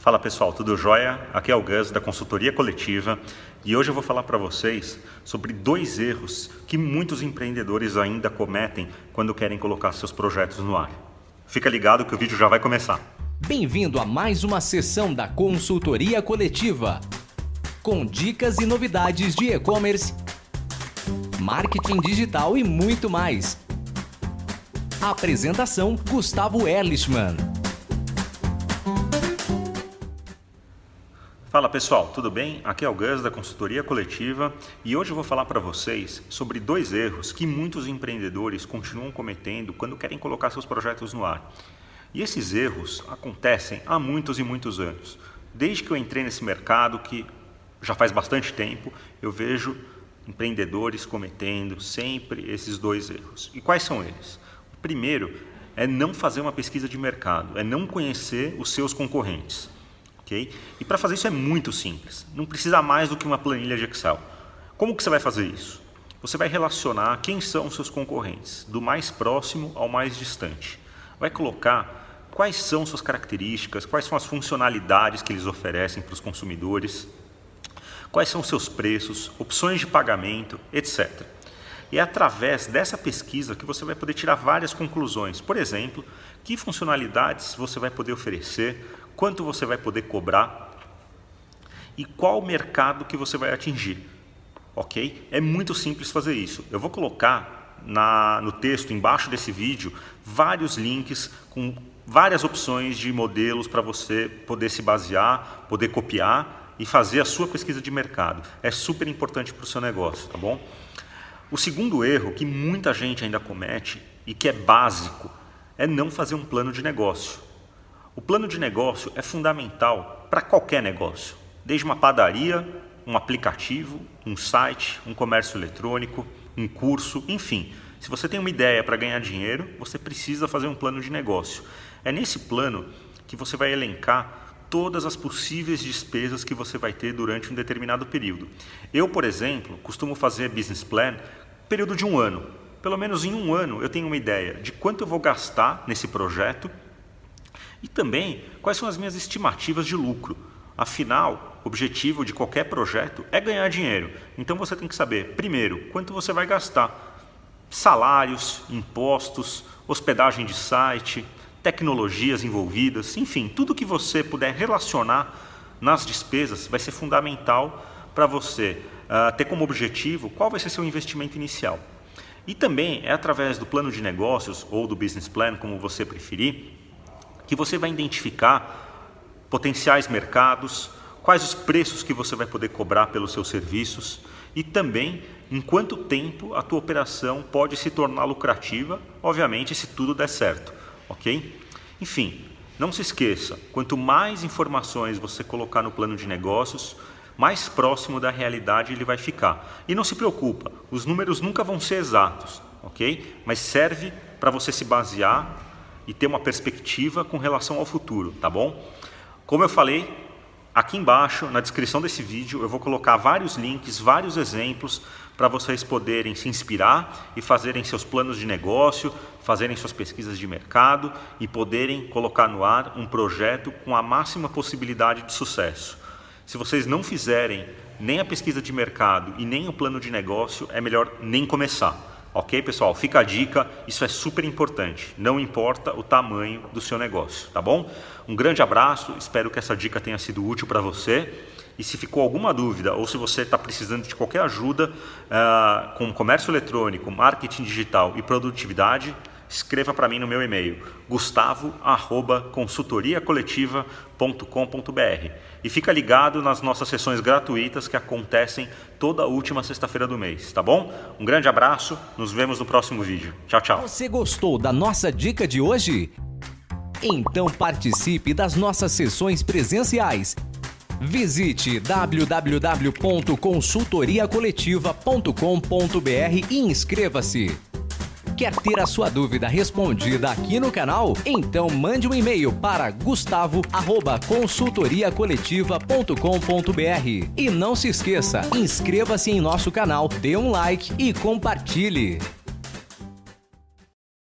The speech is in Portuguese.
Fala pessoal, tudo jóia? Aqui é o Gus da consultoria coletiva e hoje eu vou falar para vocês sobre dois erros que muitos empreendedores ainda cometem quando querem colocar seus projetos no ar. Fica ligado que o vídeo já vai começar. Bem-vindo a mais uma sessão da consultoria coletiva com dicas e novidades de e-commerce, marketing digital e muito mais. Apresentação Gustavo Erlichman. Fala pessoal, tudo bem? Aqui é o Gus da consultoria coletiva e hoje eu vou falar para vocês sobre dois erros que muitos empreendedores continuam cometendo quando querem colocar seus projetos no ar. E esses erros acontecem há muitos e muitos anos. Desde que eu entrei nesse mercado, que já faz bastante tempo, eu vejo empreendedores cometendo sempre esses dois erros. E quais são eles? O primeiro é não fazer uma pesquisa de mercado, é não conhecer os seus concorrentes. E para fazer isso é muito simples. Não precisa mais do que uma planilha de Excel. Como que você vai fazer isso? Você vai relacionar quem são os seus concorrentes, do mais próximo ao mais distante. Vai colocar quais são suas características, quais são as funcionalidades que eles oferecem para os consumidores, quais são seus preços, opções de pagamento, etc. E é através dessa pesquisa que você vai poder tirar várias conclusões. Por exemplo, que funcionalidades você vai poder oferecer, quanto você vai poder cobrar e qual mercado que você vai atingir. Ok? É muito simples fazer isso. Eu vou colocar na, no texto embaixo desse vídeo vários links com várias opções de modelos para você poder se basear, poder copiar e fazer a sua pesquisa de mercado. É super importante para o seu negócio, tá bom? O segundo erro que muita gente ainda comete e que é básico é não fazer um plano de negócio. O plano de negócio é fundamental para qualquer negócio, desde uma padaria, um aplicativo, um site, um comércio eletrônico, um curso, enfim. Se você tem uma ideia para ganhar dinheiro, você precisa fazer um plano de negócio. É nesse plano que você vai elencar todas as possíveis despesas que você vai ter durante um determinado período. Eu, por exemplo, costumo fazer business plan período de um ano. Pelo menos em um ano eu tenho uma ideia de quanto eu vou gastar nesse projeto e também, quais são as minhas estimativas de lucro? Afinal, o objetivo de qualquer projeto é ganhar dinheiro. Então você tem que saber, primeiro, quanto você vai gastar. Salários, impostos, hospedagem de site, tecnologias envolvidas, enfim, tudo que você puder relacionar nas despesas vai ser fundamental para você uh, ter como objetivo qual vai ser seu investimento inicial. E também é através do plano de negócios ou do business plan, como você preferir, que você vai identificar potenciais mercados, quais os preços que você vai poder cobrar pelos seus serviços e também em quanto tempo a tua operação pode se tornar lucrativa, obviamente se tudo der certo, ok? Enfim, não se esqueça, quanto mais informações você colocar no plano de negócios, mais próximo da realidade ele vai ficar. E não se preocupa, os números nunca vão ser exatos, ok? Mas serve para você se basear e ter uma perspectiva com relação ao futuro, tá bom? Como eu falei, aqui embaixo, na descrição desse vídeo, eu vou colocar vários links, vários exemplos para vocês poderem se inspirar e fazerem seus planos de negócio, fazerem suas pesquisas de mercado e poderem colocar no ar um projeto com a máxima possibilidade de sucesso. Se vocês não fizerem nem a pesquisa de mercado e nem o plano de negócio, é melhor nem começar. Ok, pessoal? Fica a dica, isso é super importante. Não importa o tamanho do seu negócio, tá bom? Um grande abraço, espero que essa dica tenha sido útil para você. E se ficou alguma dúvida ou se você está precisando de qualquer ajuda uh, com comércio eletrônico, marketing digital e produtividade, escreva para mim no meu e-mail gustavo@consultoriacoletiva.com.br e fica ligado nas nossas sessões gratuitas que acontecem toda última sexta-feira do mês, tá bom? Um grande abraço, nos vemos no próximo vídeo. Tchau, tchau. Você gostou da nossa dica de hoje? Então participe das nossas sessões presenciais. Visite www.consultoriacoletiva.com.br e inscreva-se. Quer ter a sua dúvida respondida aqui no canal? Então mande um e-mail para gustavo@consultoriacoletiva.com.br. E não se esqueça, inscreva-se em nosso canal, dê um like e compartilhe.